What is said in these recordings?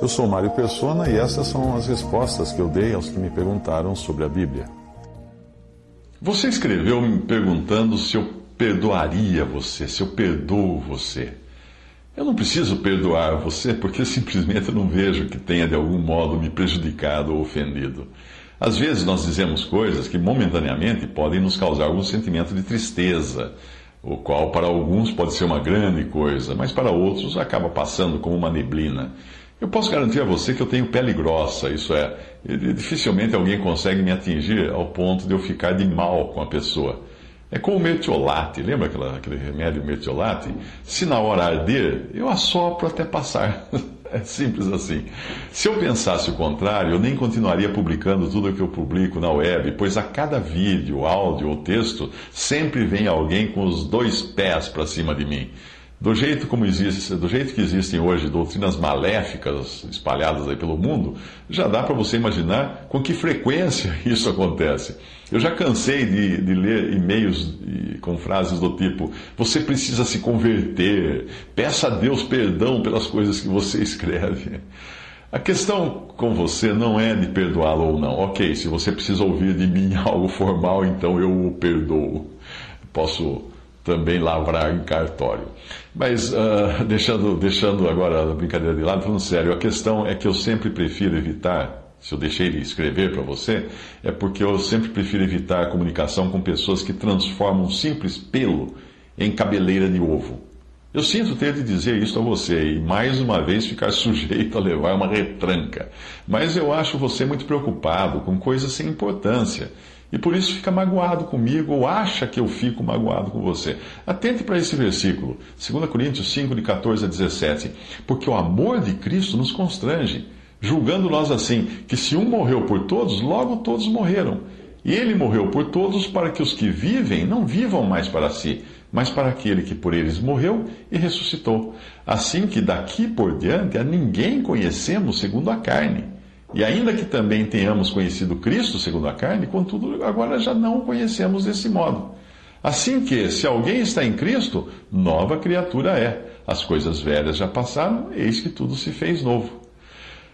Eu sou Mário Persona e essas são as respostas que eu dei aos que me perguntaram sobre a Bíblia. Você escreveu me perguntando se eu perdoaria você, se eu perdoo você. Eu não preciso perdoar você porque simplesmente não vejo que tenha de algum modo me prejudicado ou ofendido. Às vezes nós dizemos coisas que momentaneamente podem nos causar algum sentimento de tristeza, o qual para alguns pode ser uma grande coisa, mas para outros acaba passando como uma neblina. Eu posso garantir a você que eu tenho pele grossa, isso é, dificilmente alguém consegue me atingir ao ponto de eu ficar de mal com a pessoa. É como o mertiolate, lembra aquela, aquele remédio mertiolate? Se na hora arder, eu assopro até passar. É simples assim. Se eu pensasse o contrário, eu nem continuaria publicando tudo o que eu publico na web, pois a cada vídeo, áudio ou texto sempre vem alguém com os dois pés para cima de mim. Do jeito como existe, do jeito que existem hoje doutrinas maléficas espalhadas aí pelo mundo, já dá para você imaginar com que frequência isso acontece. Eu já cansei de, de ler e-mails com frases do tipo: você precisa se converter, peça a Deus perdão pelas coisas que você escreve. A questão com você não é de perdoá-lo ou não. Ok, se você precisa ouvir de mim algo formal, então eu o perdoo. Posso também lavrar em cartório. Mas, uh, deixando, deixando agora a brincadeira de lado, falando sério, a questão é que eu sempre prefiro evitar, se eu deixei de escrever para você, é porque eu sempre prefiro evitar a comunicação com pessoas que transformam um simples pelo em cabeleira de ovo. Eu sinto ter de dizer isso a você e mais uma vez ficar sujeito a levar uma retranca. Mas eu acho você muito preocupado com coisas sem importância e por isso fica magoado comigo ou acha que eu fico magoado com você. Atente para esse versículo, 2 Coríntios 5, de 14 a 17. Porque o amor de Cristo nos constrange, julgando nós assim, que se um morreu por todos, logo todos morreram. E ele morreu por todos para que os que vivem não vivam mais para si, mas para aquele que por eles morreu e ressuscitou. Assim que daqui por diante a ninguém conhecemos segundo a carne. E ainda que também tenhamos conhecido Cristo segundo a carne, contudo, agora já não o conhecemos desse modo. Assim que, se alguém está em Cristo, nova criatura é. As coisas velhas já passaram, eis que tudo se fez novo.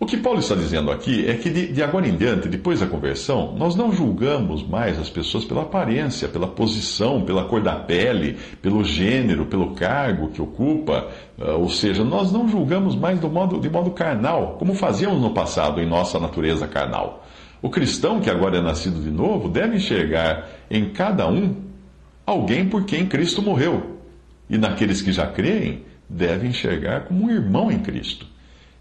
O que Paulo está dizendo aqui é que de, de, agora em diante, depois da conversão, nós não julgamos mais as pessoas pela aparência, pela posição, pela cor da pele, pelo gênero, pelo cargo que ocupa, uh, ou seja, nós não julgamos mais do modo, de modo carnal, como fazíamos no passado em nossa natureza carnal. O cristão que agora é nascido de novo deve enxergar em cada um alguém por quem Cristo morreu. E naqueles que já creem, deve enxergar como um irmão em Cristo.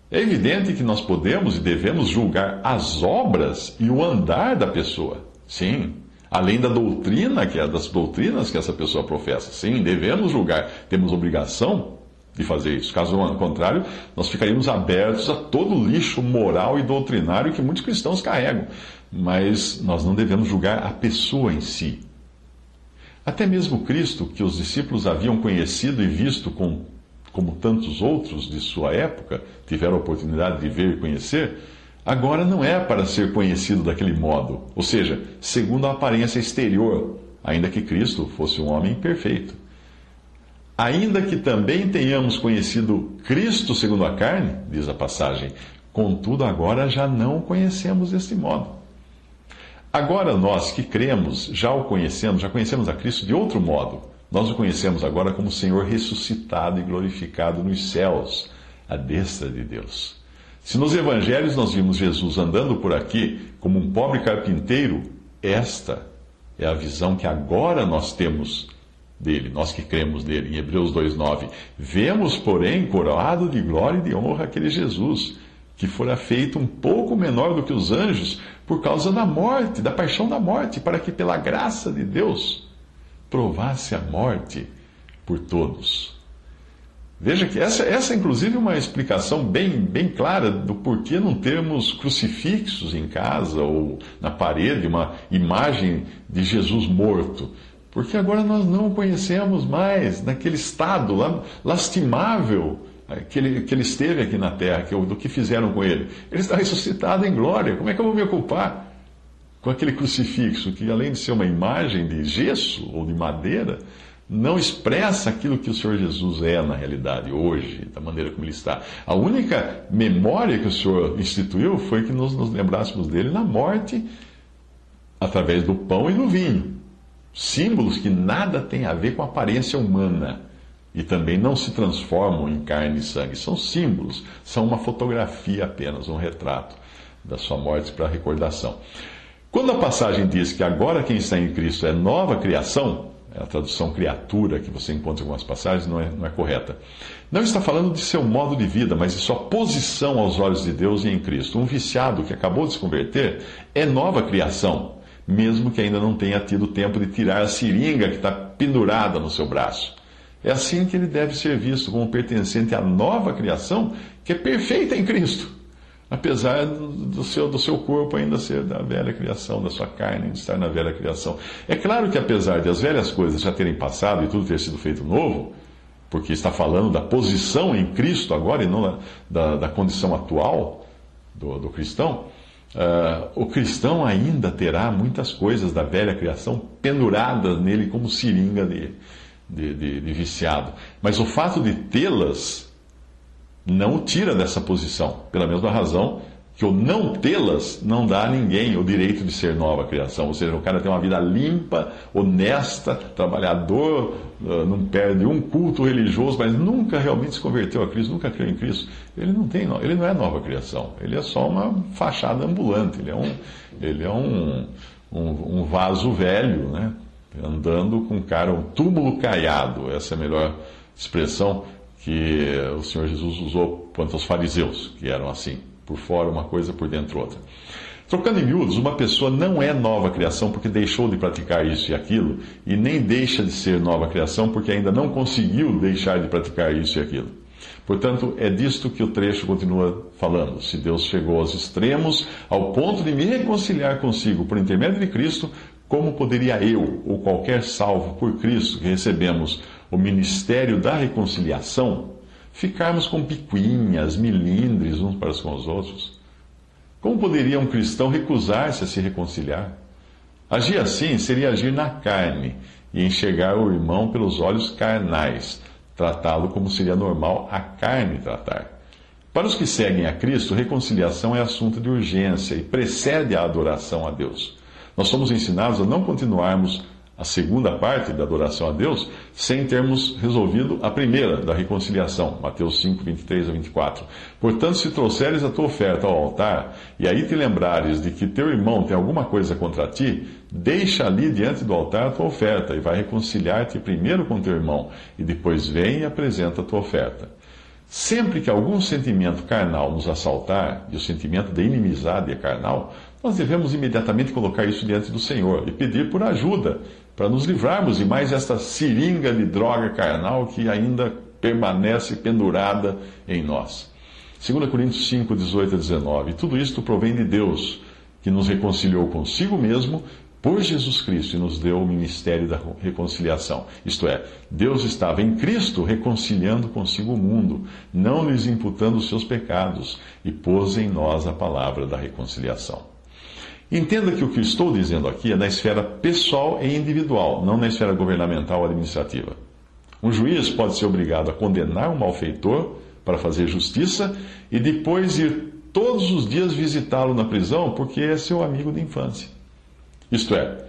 É evidente que nós podemos e devemos julgar as obras e o andar da pessoa. Sim. Além da doutrina, que é das doutrinas que essa pessoa professa. Sim, devemos julgar. Temos obrigação de fazer isso. Caso contrário, nós ficaríamos abertos a todo o lixo moral e doutrinário que muitos cristãos carregam. Mas nós não devemos julgar a pessoa em si. Até mesmo Cristo, que os discípulos haviam conhecido e visto com como tantos outros de sua época tiveram a oportunidade de ver e conhecer, agora não é para ser conhecido daquele modo, ou seja, segundo a aparência exterior, ainda que Cristo fosse um homem perfeito. Ainda que também tenhamos conhecido Cristo segundo a carne, diz a passagem, contudo agora já não o conhecemos desse modo. Agora nós que cremos, já o conhecemos, já conhecemos a Cristo de outro modo nós o conhecemos agora como Senhor ressuscitado e glorificado nos céus, à destra de Deus. Se nos evangelhos nós vimos Jesus andando por aqui como um pobre carpinteiro, esta é a visão que agora nós temos dele, nós que cremos nele, em Hebreus 2,9. Vemos, porém, coroado de glória e de honra aquele Jesus, que fora feito um pouco menor do que os anjos por causa da morte, da paixão da morte, para que pela graça de Deus provasse a morte por todos. Veja que essa, essa inclusive, é uma explicação bem, bem clara do porquê não termos crucifixos em casa ou na parede, uma imagem de Jesus morto. Porque agora nós não o conhecemos mais naquele estado lastimável que ele, que ele esteve aqui na terra, que, do que fizeram com ele. Ele está ressuscitado em glória. Como é que eu vou me ocupar com aquele crucifixo que, além de ser uma imagem de gesso ou de madeira, não expressa aquilo que o Senhor Jesus é na realidade, hoje, da maneira como ele está. A única memória que o Senhor instituiu foi que nós nos lembrássemos dele na morte, através do pão e do vinho. Símbolos que nada têm a ver com a aparência humana e também não se transformam em carne e sangue. São símbolos, são uma fotografia apenas, um retrato da sua morte para recordação. Quando a passagem diz que agora quem está em Cristo é nova criação, a tradução criatura que você encontra em algumas passagens não é, não é correta. Não está falando de seu modo de vida, mas de sua posição aos olhos de Deus e em Cristo. Um viciado que acabou de se converter é nova criação, mesmo que ainda não tenha tido tempo de tirar a seringa que está pendurada no seu braço. É assim que ele deve ser visto como pertencente à nova criação que é perfeita em Cristo apesar do seu, do seu corpo ainda ser da velha criação, da sua carne estar na velha criação. É claro que apesar de as velhas coisas já terem passado e tudo ter sido feito novo, porque está falando da posição em Cristo agora e não da, da condição atual do, do cristão, uh, o cristão ainda terá muitas coisas da velha criação penduradas nele como seringa de, de, de, de viciado. Mas o fato de tê-las não o tira dessa posição, pela mesma razão que o não tê-las não dá a ninguém o direito de ser nova criação. Ou seja, o cara tem uma vida limpa, honesta, trabalhador, ah, não perde um culto religioso, mas nunca realmente se converteu a Cristo, nunca creu em Cristo. Ele não tem, ele não é nova criação. Ele é só uma fachada ambulante. Ele é um, ele é um, um, um vaso velho, né? Andando com cara, um túmulo caiado. Essa é a melhor expressão que o Senhor Jesus usou quanto aos fariseus, que eram assim, por fora uma coisa, por dentro outra. Trocando em miúdos, uma pessoa não é nova criação porque deixou de praticar isso e aquilo, e nem deixa de ser nova criação porque ainda não conseguiu deixar de praticar isso e aquilo. Portanto, é disto que o trecho continua falando. Se Deus chegou aos extremos, ao ponto de me reconciliar consigo por intermédio de Cristo, como poderia eu, ou qualquer salvo por Cristo que recebemos o ministério da reconciliação, ficarmos com picuinhas, milindres uns para com os outros? Como poderia um cristão recusar-se a se reconciliar? Agir assim seria agir na carne e enxergar o irmão pelos olhos carnais, tratá-lo como seria normal a carne tratar. Para os que seguem a Cristo, reconciliação é assunto de urgência e precede a adoração a Deus. Nós somos ensinados a não continuarmos a segunda parte da adoração a Deus, sem termos resolvido a primeira, da reconciliação. Mateus 5, 23 a 24. Portanto, se trouxeres a tua oferta ao altar, e aí te lembrares de que teu irmão tem alguma coisa contra ti, deixa ali diante do altar a tua oferta, e vai reconciliar-te primeiro com teu irmão, e depois vem e apresenta a tua oferta. Sempre que algum sentimento carnal nos assaltar, e o sentimento de inimizade é carnal, nós devemos imediatamente colocar isso diante do Senhor e pedir por ajuda para nos livrarmos de mais esta seringa de droga carnal que ainda permanece pendurada em nós. 2 Coríntios 5, 18 a 19. Tudo isto provém de Deus, que nos reconciliou consigo mesmo por Jesus Cristo e nos deu o ministério da reconciliação. Isto é, Deus estava em Cristo reconciliando consigo o mundo, não lhes imputando os seus pecados, e pôs em nós a palavra da reconciliação. Entenda que o que estou dizendo aqui é na esfera pessoal e individual, não na esfera governamental ou administrativa. Um juiz pode ser obrigado a condenar um malfeitor para fazer justiça e depois ir todos os dias visitá-lo na prisão porque é seu amigo de infância. Isto é,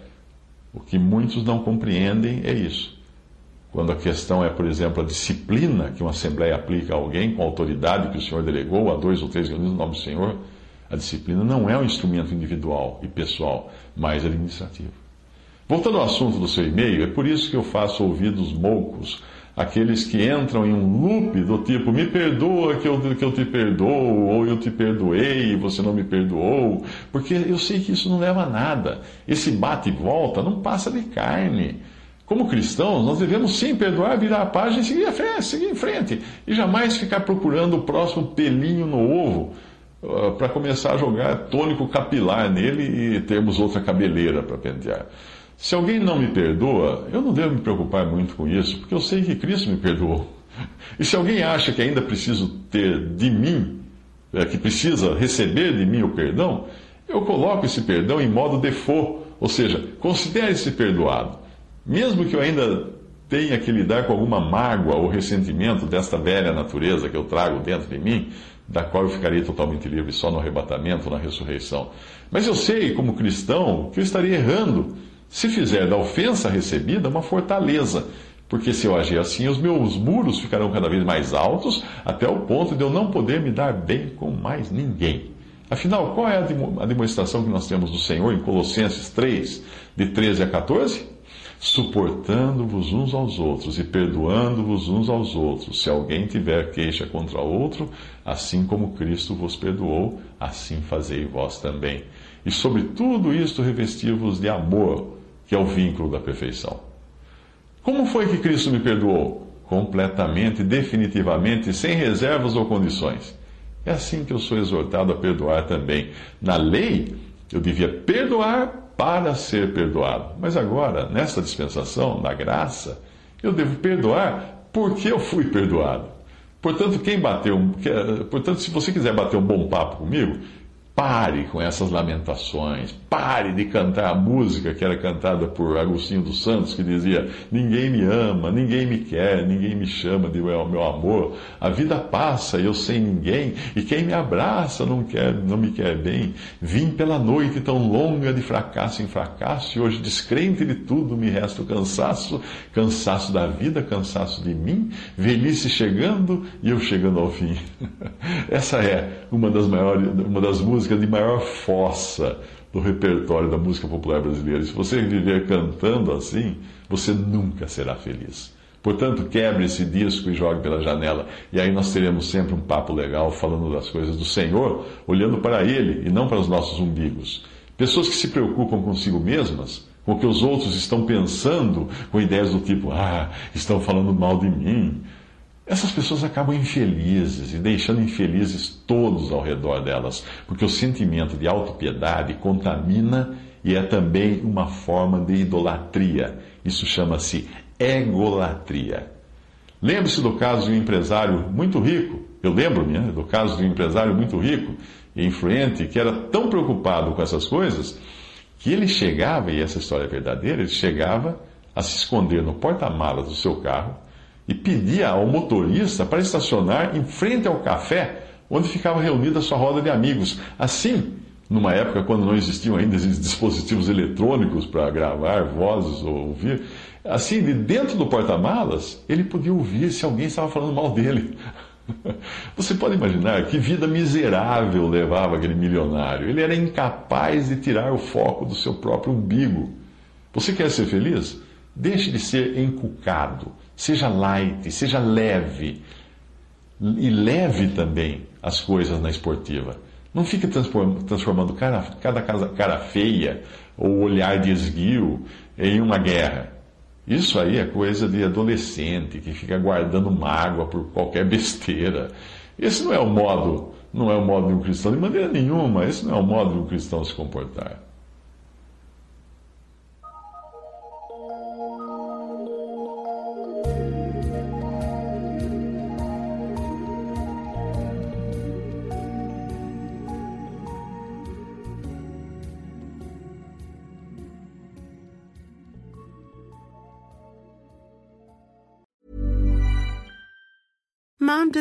o que muitos não compreendem é isso. Quando a questão é, por exemplo, a disciplina que uma assembleia aplica a alguém com a autoridade que o Senhor delegou a dois ou três reunidos no nome do Senhor, a disciplina não é um instrumento individual e pessoal, mas administrativo. Voltando ao assunto do seu e-mail, é por isso que eu faço ouvidos moucos, aqueles que entram em um loop do tipo, me perdoa que eu, que eu te perdoo, ou eu te perdoei e você não me perdoou, porque eu sei que isso não leva a nada. Esse bate e volta não passa de carne. Como cristãos, nós devemos sim perdoar, virar a página e seguir, a frente, seguir em frente. E jamais ficar procurando o próximo pelinho no ovo para começar a jogar tônico capilar nele e termos outra cabeleira para pentear. Se alguém não me perdoa, eu não devo me preocupar muito com isso, porque eu sei que Cristo me perdoou. E se alguém acha que ainda preciso ter de mim, é, que precisa receber de mim o perdão, eu coloco esse perdão em modo default, ou seja, considere-se perdoado. Mesmo que eu ainda tenha que lidar com alguma mágoa ou ressentimento desta velha natureza que eu trago dentro de mim, da qual eu ficarei totalmente livre só no arrebatamento, na ressurreição. Mas eu sei, como cristão, que eu estaria errando se fizer da ofensa recebida uma fortaleza. Porque se eu agir assim, os meus muros ficarão cada vez mais altos, até o ponto de eu não poder me dar bem com mais ninguém. Afinal, qual é a demonstração que nós temos do Senhor em Colossenses 3, de 13 a 14? Suportando-vos uns aos outros e perdoando-vos uns aos outros. Se alguém tiver queixa contra outro, assim como Cristo vos perdoou, assim fazei vós também. E sobre tudo isto revesti-vos de amor, que é o vínculo da perfeição. Como foi que Cristo me perdoou? Completamente, definitivamente, sem reservas ou condições. É assim que eu sou exortado a perdoar também. Na lei, eu devia perdoar para ser perdoado. Mas agora, nesta dispensação, na graça, eu devo perdoar porque eu fui perdoado. Portanto, quem bateu, portanto, se você quiser bater um bom papo comigo, Pare com essas lamentações. Pare de cantar a música que era cantada por Agostinho dos Santos, que dizia: Ninguém me ama, ninguém me quer, ninguém me chama de meu, amor. A vida passa e eu sem ninguém, e quem me abraça não, quer, não me quer bem. Vim pela noite tão longa de fracasso em fracasso, e hoje, descrente de tudo, me resta o cansaço cansaço da vida, cansaço de mim, velhice chegando e eu chegando ao fim. Essa é uma das maiores, uma das músicas música de maior força do repertório da música popular brasileira. Se você viver cantando assim, você nunca será feliz. Portanto, quebre esse disco e jogue pela janela. E aí nós teremos sempre um papo legal falando das coisas do Senhor, olhando para Ele e não para os nossos umbigos. Pessoas que se preocupam consigo mesmas, com o que os outros estão pensando, com ideias do tipo, ah, estão falando mal de mim, essas pessoas acabam infelizes e deixando infelizes todos ao redor delas, porque o sentimento de autopiedade contamina e é também uma forma de idolatria. Isso chama-se egolatria. Lembre-se do caso de um empresário muito rico, eu lembro-me né, do caso de um empresário muito rico e influente que era tão preocupado com essas coisas que ele chegava, e essa história é verdadeira, ele chegava a se esconder no porta-malas do seu carro e pedia ao motorista para estacionar em frente ao café onde ficava reunida sua roda de amigos. Assim, numa época quando não existiam ainda dispositivos eletrônicos para gravar vozes ou ouvir, assim, de dentro do porta-malas, ele podia ouvir se alguém estava falando mal dele. Você pode imaginar que vida miserável levava aquele milionário. Ele era incapaz de tirar o foco do seu próprio umbigo. Você quer ser feliz? Deixe de ser encucado. Seja light, seja leve. E leve também as coisas na esportiva. Não fique transformando cada cara feia ou olhar de esguio em uma guerra. Isso aí é coisa de adolescente que fica guardando mágoa por qualquer besteira. Esse não é o modo, não é o modo de um cristão de maneira nenhuma. Esse não é o modo de um cristão se comportar.